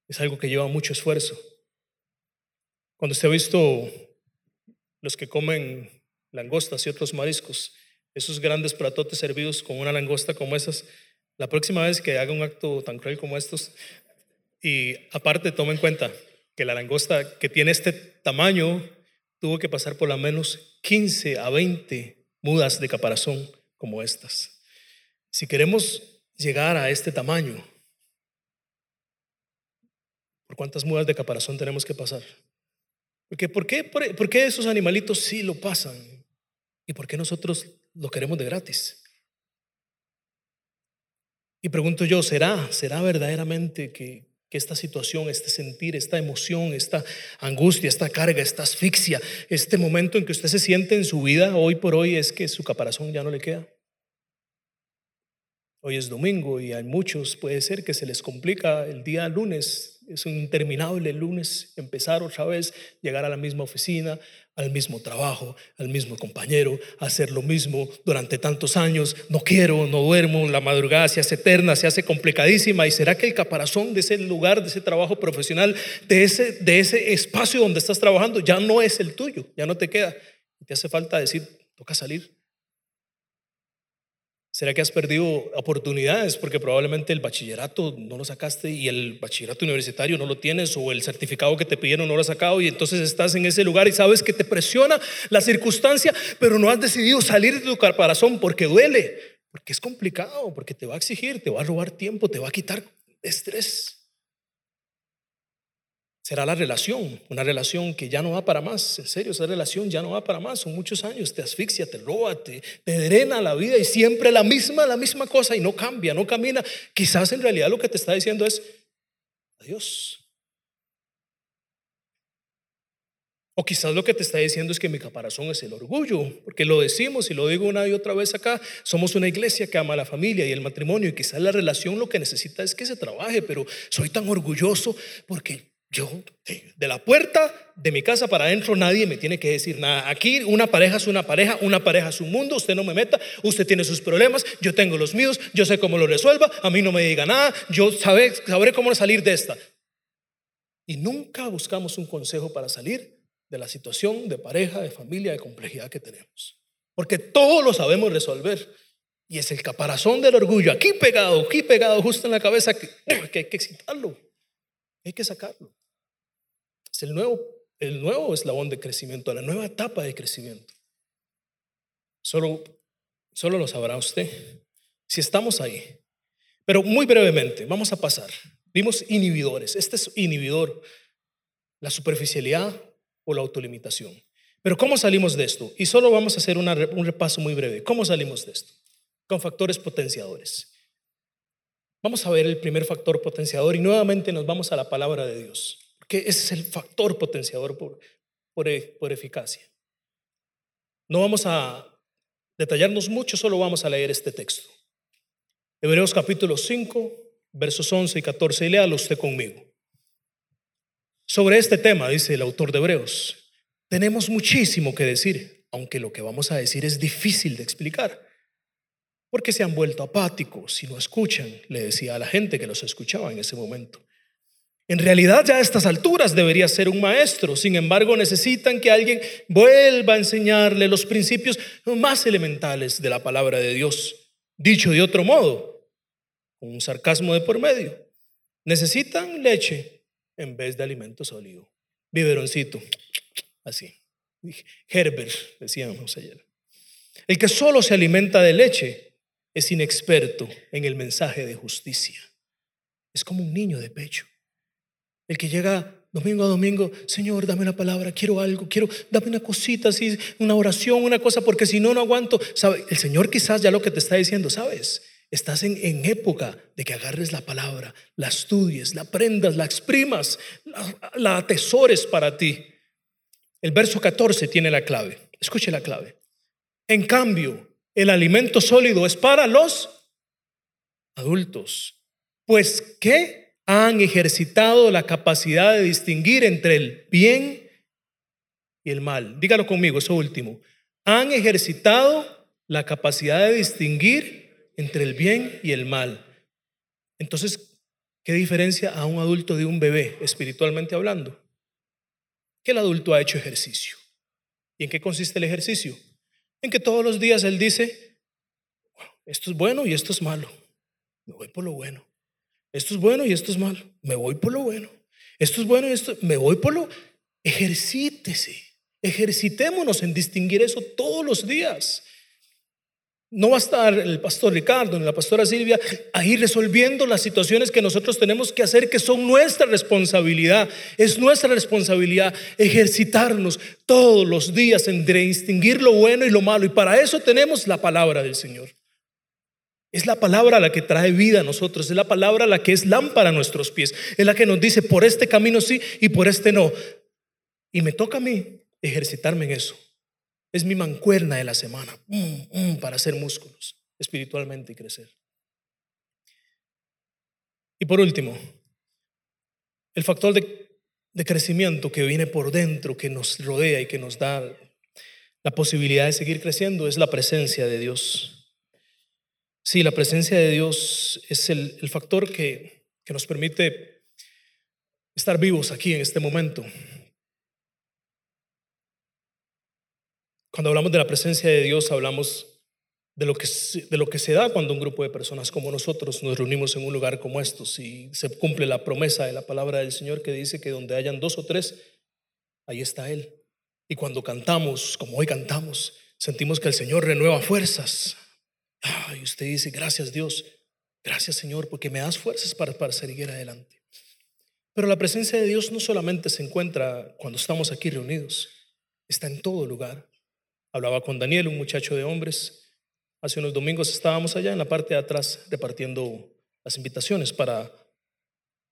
es algo que lleva mucho esfuerzo. Cuando usted ha visto los que comen langostas y otros mariscos, esos grandes platotes servidos con una langosta como esas, la próxima vez que haga un acto tan cruel como estos, y aparte tome en cuenta, que la langosta que tiene este tamaño tuvo que pasar por lo menos 15 a 20 mudas de caparazón como estas. Si queremos llegar a este tamaño, ¿por cuántas mudas de caparazón tenemos que pasar? Porque, ¿por, qué, por, qué esos animalitos sí lo pasan? ¿Y por qué nosotros lo queremos de gratis? Y pregunto yo, ¿será, será verdaderamente que, que esta situación, este sentir, esta emoción, esta angustia, esta carga, esta asfixia, este momento en que usted se siente en su vida hoy por hoy es que su caparazón ya no le queda. Hoy es domingo y hay muchos, puede ser que se les complica el día lunes es un interminable lunes empezar otra vez, llegar a la misma oficina, al mismo trabajo, al mismo compañero, hacer lo mismo durante tantos años. No quiero, no duermo, la madrugada se hace eterna, se hace complicadísima. ¿Y será que el caparazón de ese lugar, de ese trabajo profesional, de ese, de ese espacio donde estás trabajando, ya no es el tuyo, ya no te queda? Te hace falta decir, toca salir, ¿Será que has perdido oportunidades porque probablemente el bachillerato no lo sacaste y el bachillerato universitario no lo tienes o el certificado que te pidieron no lo has sacado y entonces estás en ese lugar y sabes que te presiona la circunstancia, pero no has decidido salir de tu caparazón porque duele, porque es complicado, porque te va a exigir, te va a robar tiempo, te va a quitar estrés será la relación, una relación que ya no va para más, en serio, esa relación ya no va para más, son muchos años, te asfixia, te roba, te, drena la vida y siempre la misma, la misma cosa y no cambia, no camina. Quizás en realidad lo que te está diciendo es, adiós. O quizás lo que te está diciendo es que mi caparazón es el orgullo, porque lo decimos y lo digo una y otra vez acá, somos una iglesia que ama a la familia y el matrimonio y quizás la relación lo que necesita es que se trabaje, pero soy tan orgulloso porque yo, de la puerta de mi casa para adentro, nadie me tiene que decir nada. Aquí una pareja es una pareja, una pareja es un mundo, usted no me meta, usted tiene sus problemas, yo tengo los míos, yo sé cómo lo resuelva, a mí no me diga nada, yo sabré, sabré cómo salir de esta. Y nunca buscamos un consejo para salir de la situación de pareja, de familia, de complejidad que tenemos. Porque todo lo sabemos resolver. Y es el caparazón del orgullo, aquí pegado, aquí pegado, justo en la cabeza, que, que hay que excitarlo, hay que sacarlo. El nuevo, el nuevo eslabón de crecimiento, la nueva etapa de crecimiento. Solo, solo lo sabrá usted si estamos ahí. Pero muy brevemente, vamos a pasar. Vimos inhibidores. Este es inhibidor, la superficialidad o la autolimitación. Pero ¿cómo salimos de esto? Y solo vamos a hacer un repaso muy breve. ¿Cómo salimos de esto? Con factores potenciadores. Vamos a ver el primer factor potenciador y nuevamente nos vamos a la palabra de Dios, porque ese es el factor potenciador por, por, por eficacia. No vamos a detallarnos mucho, solo vamos a leer este texto. Hebreos capítulo 5, versos 11 y 14, y léalo usted conmigo. Sobre este tema, dice el autor de Hebreos, tenemos muchísimo que decir, aunque lo que vamos a decir es difícil de explicar, porque se han vuelto apáticos y no escuchan, le decía a la gente que los escuchaba en ese momento. En realidad ya a estas alturas debería ser un maestro, sin embargo necesitan que alguien vuelva a enseñarle los principios más elementales de la palabra de Dios. Dicho de otro modo, con un sarcasmo de por medio, necesitan leche en vez de alimento sólido, biberoncito, Así. Herbert, decíamos ayer. El que solo se alimenta de leche es inexperto en el mensaje de justicia. Es como un niño de pecho. El que llega domingo a domingo, Señor, dame una palabra, quiero algo, quiero, dame una cosita así, una oración, una cosa, porque si no, no aguanto. ¿Sabe? El Señor quizás ya lo que te está diciendo, ¿sabes? Estás en, en época de que agarres la palabra, la estudies, la aprendas, la exprimas, la, la atesores para ti. El verso 14 tiene la clave. Escuche la clave. En cambio, el alimento sólido es para los adultos, pues que han ejercitado la capacidad de distinguir entre el bien y el mal. Dígalo conmigo, eso último. Han ejercitado la capacidad de distinguir entre el bien y el mal. Entonces, ¿qué diferencia a un adulto de un bebé, espiritualmente hablando? que el adulto ha hecho ejercicio. ¿Y en qué consiste el ejercicio? En que todos los días él dice, esto es bueno y esto es malo. Me voy por lo bueno. Esto es bueno y esto es malo. Me voy por lo bueno. Esto es bueno y esto me voy por lo ejercítese. Ejercitémonos en distinguir eso todos los días. No va a estar el pastor Ricardo ni la pastora Silvia ahí resolviendo las situaciones que nosotros tenemos que hacer, que son nuestra responsabilidad. Es nuestra responsabilidad ejercitarnos todos los días en distinguir lo bueno y lo malo. Y para eso tenemos la palabra del Señor. Es la palabra la que trae vida a nosotros, es la palabra la que es lámpara a nuestros pies, es la que nos dice por este camino sí y por este no. Y me toca a mí ejercitarme en eso. Es mi mancuerna de la semana para hacer músculos espiritualmente y crecer. Y por último, el factor de, de crecimiento que viene por dentro, que nos rodea y que nos da la posibilidad de seguir creciendo es la presencia de Dios. Sí, la presencia de Dios es el, factor que, que nos permite estar vivos aquí en este momento. Cuando hablamos de la presencia de Dios, hablamos de lo, que, de lo que se da cuando un grupo de personas como nosotros nos reunimos en un lugar como estos y se cumple la promesa de la palabra del Señor que dice que donde hayan dos o tres, ahí está Él. Y cuando cantamos, como hoy cantamos, sentimos que el Señor renueva fuerzas. Y usted dice, gracias Dios, gracias Señor, porque me das fuerzas para, para seguir adelante. Pero la presencia de Dios no solamente se encuentra cuando estamos aquí reunidos, está en todo lugar. Hablaba con Daniel, un muchacho de hombres. Hace unos domingos estábamos allá en la parte de atrás repartiendo las invitaciones para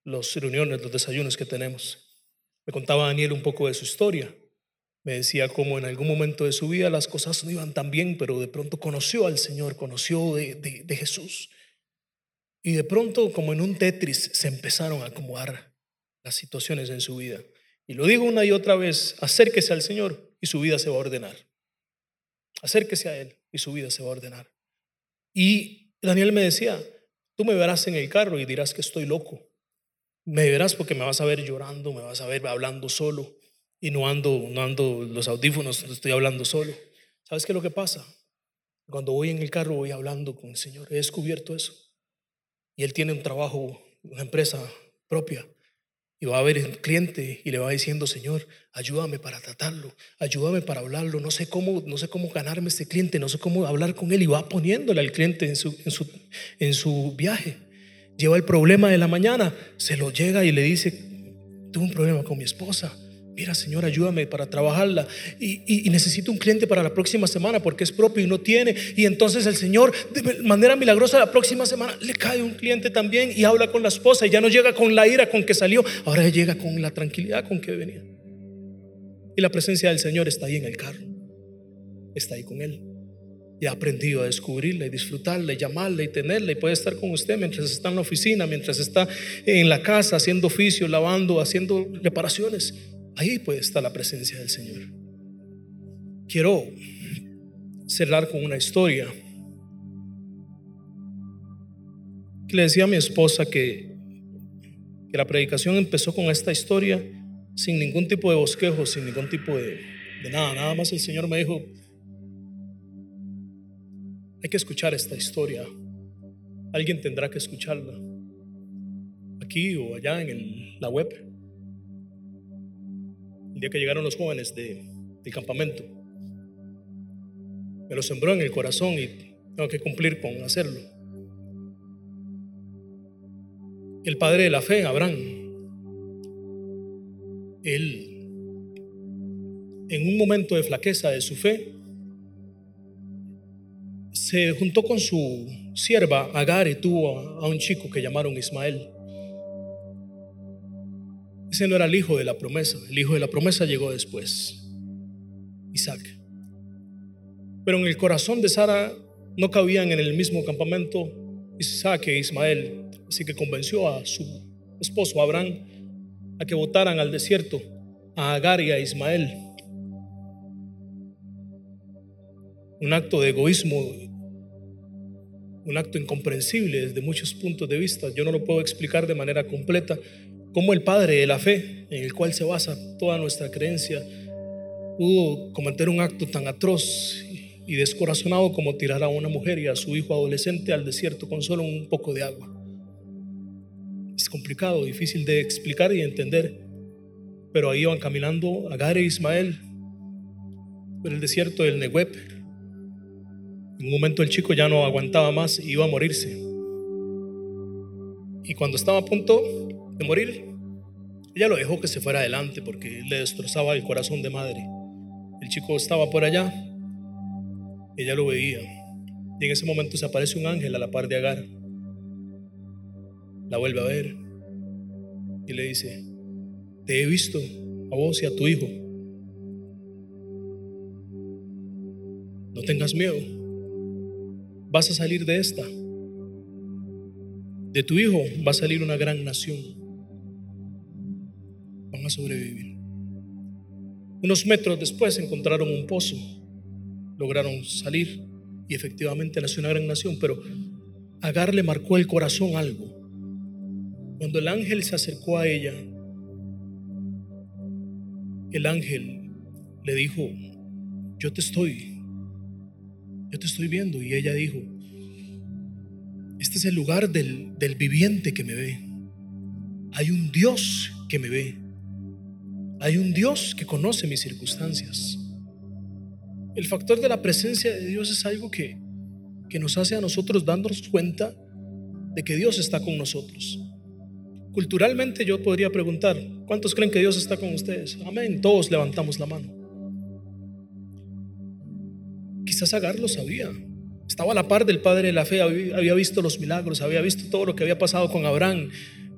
las reuniones, los desayunos que tenemos. Me contaba Daniel un poco de su historia. Me decía cómo en algún momento de su vida las cosas no iban tan bien, pero de pronto conoció al Señor, conoció de, de Jesús. Y de pronto, como en un Tetris, se empezaron a acomodar las situaciones en su vida. Y lo digo una y otra vez, acérquese al Señor y su vida se va a ordenar. Acérquese a Él y su vida se va a ordenar. Y Daniel me decía, tú me verás en el carro y dirás que estoy loco. Me verás porque me vas a ver llorando, me vas a ver hablando solo y no ando, no ando los audífonos, estoy hablando solo. ¿Sabes qué es lo que pasa? Cuando voy en el carro voy hablando con el Señor. He descubierto eso. Y Él tiene un trabajo, una empresa propia. Y va a ver el cliente y le va diciendo, Señor, ayúdame para tratarlo, ayúdame para hablarlo, no sé cómo, no sé cómo ganarme este cliente, no sé cómo hablar con él. Y va poniéndole al cliente en su, en su, en su viaje. Lleva el problema de la mañana, se lo llega y le dice, tuve un problema con mi esposa Mira, Señor, ayúdame para trabajarla. Y, necesito un cliente para la próxima semana porque es propio y no tiene. Y entonces el Señor, de manera milagrosa, la próxima semana le cae un cliente también y habla con la esposa. Y ya no llega con la ira con que salió, ahora llega con la tranquilidad con que venía. Y la presencia del Señor está ahí en el carro. Está ahí con él. Y ha aprendido a descubrirla y disfrutarla y llamarla y tenerla. Y puede estar con usted mientras está en la oficina, mientras está en la casa haciendo oficio, lavando, haciendo reparaciones Ahí puede estar la presencia del Señor. Quiero cerrar con una historia que le decía a mi esposa que, que la predicación empezó con esta historia sin ningún tipo de bosquejo, sin ningún tipo de, de nada. Nada más el Señor me dijo, hay que escuchar esta historia. Alguien tendrá que escucharla. Aquí o allá en la web día que llegaron los jóvenes de, del campamento. Me lo sembró en el corazón y tengo que cumplir con hacerlo. El padre de la fe, Abraham, él, en un momento de flaqueza de su fe, se juntó con su sierva Agar y tuvo a un chico que llamaron Ismael. No era el hijo de la promesa. El hijo de la promesa llegó después. Isaac. Pero en el corazón de Sara no cabían en el mismo campamento Isaac e Ismael. Así que convenció a su esposo Abraham a que votaran al desierto a Agar y a Ismael. Un acto de egoísmo, un acto incomprensible desde muchos puntos de vista. Yo no lo puedo explicar de manera completa, como el Padre de la fe, en el cual se basa toda nuestra creencia, pudo cometer un acto tan atroz y descorazonado como tirar a una mujer y a su hijo adolescente al desierto con solo un poco de agua. Es complicado, difícil de explicar y entender, pero ahí iban caminando Agar e Ismael por el desierto del Nehueb. En un momento el chico ya no aguantaba más y iba a morirse. Y cuando estaba a punto morir, ella lo dejó que se fuera adelante porque le destrozaba el corazón de madre. El chico estaba por allá, ella lo veía. Y en ese momento se aparece un ángel a la par de Agar. La vuelve a ver y le dice, te he visto a vos y a tu hijo. No tengas miedo. Vas a salir de esta. De tu hijo va a salir una gran nación a sobrevivir. Unos metros después encontraron un pozo, lograron salir y efectivamente nació una gran nación, pero Agar le marcó el corazón algo. Cuando el ángel se acercó a ella, el ángel le dijo, yo te estoy, yo te estoy viendo. Y ella dijo, este es el lugar del, del viviente que me ve. Hay un Dios que me ve. Hay un Dios que conoce mis circunstancias. El factor de la presencia de Dios es algo que, que nos hace a nosotros darnos cuenta de que Dios está con nosotros. Culturalmente yo podría preguntar, ¿cuántos creen que Dios está con ustedes? Amén, todos levantamos la mano. Quizás Agar lo sabía. Estaba a la par del Padre de la Fe, había visto los milagros, había visto todo lo que había pasado con Abraham,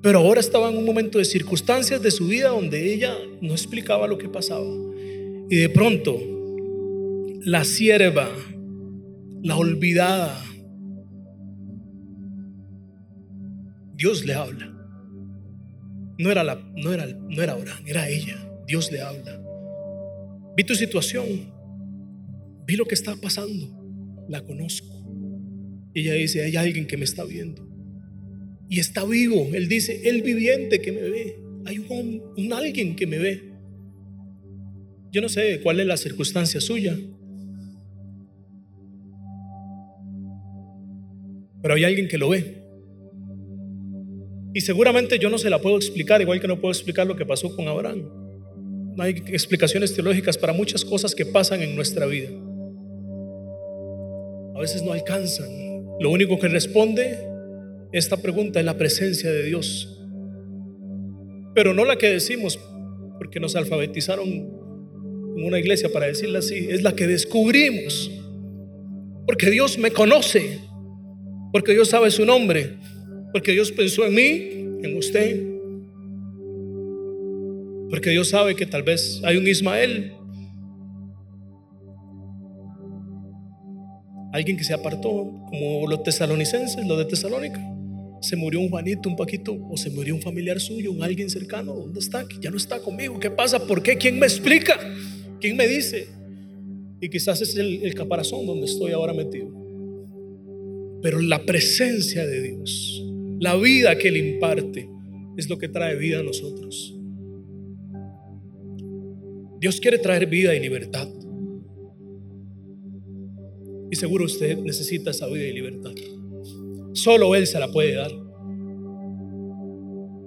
pero ahora estaba en un momento de circunstancias de su vida donde ella no explicaba lo que pasaba. Y de pronto, la sierva, la olvidada, Dios le habla. No era, la, no era, no era Abraham, era ella. Dios le habla. Vi tu situación. Vi lo que está pasando. La conozco. Ella dice, hay alguien que me está viendo y está vivo. Él dice, el viviente que me ve. Hay un, alguien que me ve. Yo no sé cuál es la circunstancia suya. Pero hay alguien que lo ve. Y seguramente yo no se la puedo explicar, igual que no puedo explicar lo que pasó con Abraham. No hay explicaciones teológicas para muchas cosas que pasan en nuestra vida. A veces no alcanzan. Lo único que responde esta pregunta es la presencia de Dios. Pero no la que decimos, porque nos alfabetizaron en una iglesia para decirla así, es la que descubrimos. Porque Dios me conoce, porque Dios sabe su nombre, porque Dios pensó en mí, en usted. Porque Dios sabe que tal vez hay un Ismael. Alguien que se apartó, como los tesalonicenses, los de Tesalónica. Se murió un Juanito, un Paquito, o se murió un familiar suyo, un alguien cercano. ¿Dónde está? Ya no está conmigo. ¿Qué pasa? ¿Por qué? ¿Quién me explica? ¿Quién me dice? Y quizás es el, el caparazón donde estoy ahora metido. Pero la presencia de Dios la vida que Él imparte es lo que trae vida a nosotros. Dios quiere traer vida y libertad. Y seguro usted necesita esa vida y libertad. Solo Él se la puede dar.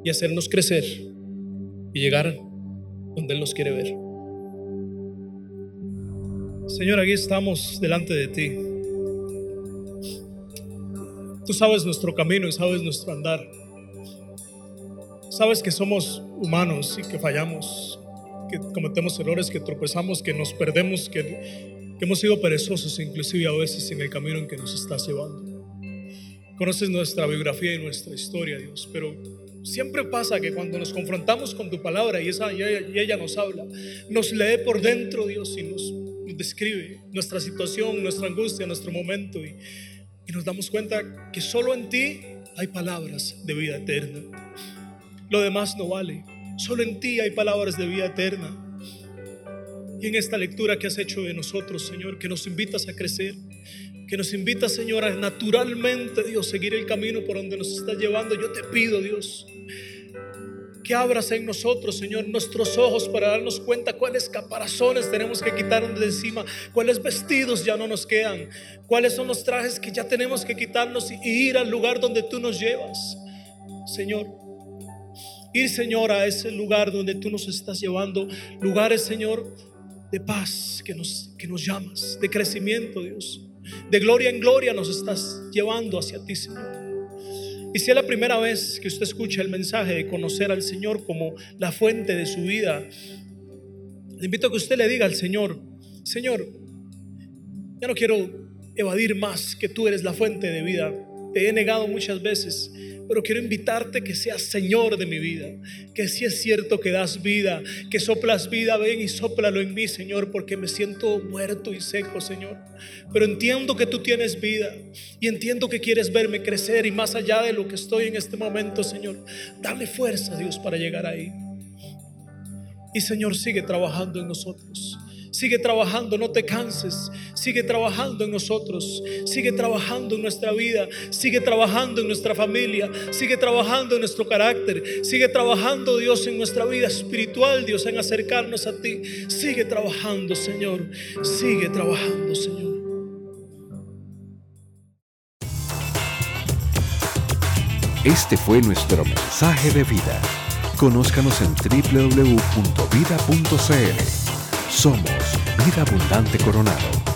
Y hacernos crecer y llegar donde Él nos quiere ver. Señor, aquí estamos delante de ti. Tú sabes nuestro camino y sabes nuestro andar. Sabes que somos humanos y que fallamos, que cometemos errores, que tropezamos, que nos perdemos, que, hemos sido perezosos inclusive a veces en el camino en que nos estás llevando. Conoces nuestra biografía y nuestra historia, Dios, pero siempre pasa que cuando nos confrontamos con tu palabra y, esa, y, ella, nos habla, nos lee por dentro, Dios, y nos, describe nuestra situación, nuestra angustia, nuestro momento. Y nos damos cuenta que solo en ti hay palabras de vida eterna. Lo demás no vale. Solo en ti hay palabras de vida eterna. Y en esta lectura que has hecho de nosotros, Señor, que nos invitas a crecer, que nos invitas, Señor, a naturalmente, Dios, seguir el camino por donde nos estás llevando, yo te pido, Dios, que abras en nosotros, Señor, nuestros ojos para darnos cuenta cuáles caparazones tenemos que quitarnos de encima, cuáles vestidos ya no nos quedan, cuáles son los trajes que ya tenemos que quitarnos y ir al lugar donde tú nos llevas, Señor. Ir, Señor, a ese lugar donde tú nos estás llevando, lugares, Señor, de paz que nos, que nos llamas, de crecimiento, Dios. De gloria en gloria nos estás llevando hacia ti, Señor. Y si es la primera vez que usted escucha el mensaje de conocer al Señor como la fuente de su vida, le invito a que usted le diga al Señor, Señor, ya no quiero evadir más que tú eres la fuente de vida. Te he negado muchas veces, pero quiero invitarte que seas Señor de mi vida, que si es cierto que das vida, que soplas vida, ven y soplalo en mí, Señor, porque me siento muerto y seco, Señor. Pero entiendo que tú tienes vida y entiendo que quieres verme crecer y más allá de lo que estoy en este momento, Señor, dame fuerza, Dios, para llegar ahí. Y Señor, sigue trabajando en nosotros. Sigue trabajando, no te canses. Sigue trabajando en nosotros. Sigue trabajando en nuestra vida. Sigue trabajando en nuestra familia. Sigue trabajando en nuestro carácter. Sigue trabajando, Dios, en nuestra vida espiritual, Dios, en acercarnos a ti. Sigue trabajando, Señor. Sigue trabajando, Señor. Este fue nuestro mensaje de vida. Conózcanos en www.vida.cl. Somos Vida Abundante Coronado.